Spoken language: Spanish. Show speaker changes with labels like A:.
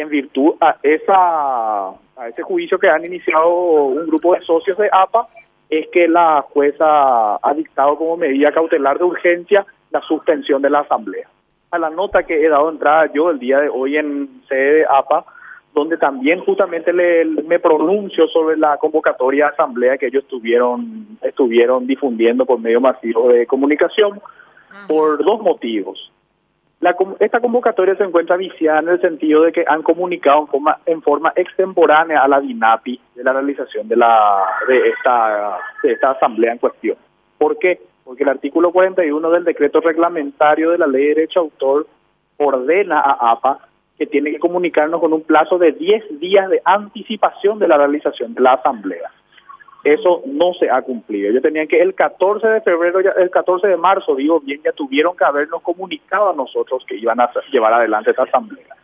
A: y en virtud a esa a ese juicio que han iniciado un grupo de socios de APA es que la jueza ha dictado como medida cautelar de urgencia la suspensión de la asamblea. A la nota que he dado entrada yo el día de hoy en sede de APA, donde también justamente le, me pronuncio sobre la convocatoria de asamblea que ellos estuvieron, estuvieron difundiendo por medio masivo de comunicación, por dos motivos. La, esta convocatoria se encuentra viciada en el sentido de que han comunicado en forma, en forma extemporánea a la DINAPI de la realización de, la, de, esta, de esta asamblea en cuestión. ¿Por qué? Porque el artículo 41 del decreto reglamentario de la ley de derecho autor ordena a APA que tiene que comunicarnos con un plazo de 10 días de anticipación de la realización de la asamblea eso no se ha cumplido. Ellos tenían que el 14 de febrero, el 14 de marzo, digo bien, ya tuvieron que habernos comunicado a nosotros que iban a llevar adelante esta asamblea.